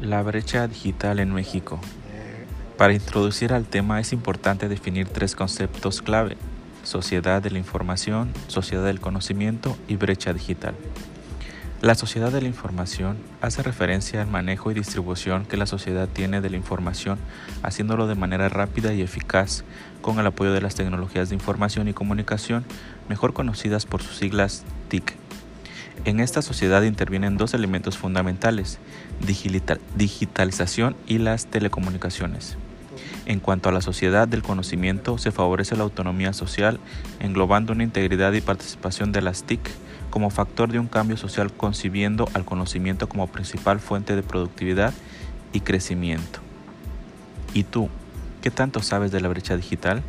La brecha digital en México. Para introducir al tema es importante definir tres conceptos clave, sociedad de la información, sociedad del conocimiento y brecha digital. La sociedad de la información hace referencia al manejo y distribución que la sociedad tiene de la información, haciéndolo de manera rápida y eficaz con el apoyo de las tecnologías de información y comunicación, mejor conocidas por sus siglas TIC. En esta sociedad intervienen dos elementos fundamentales, digitalización y las telecomunicaciones. En cuanto a la sociedad del conocimiento, se favorece la autonomía social, englobando una integridad y participación de las TIC como factor de un cambio social, concibiendo al conocimiento como principal fuente de productividad y crecimiento. ¿Y tú, qué tanto sabes de la brecha digital?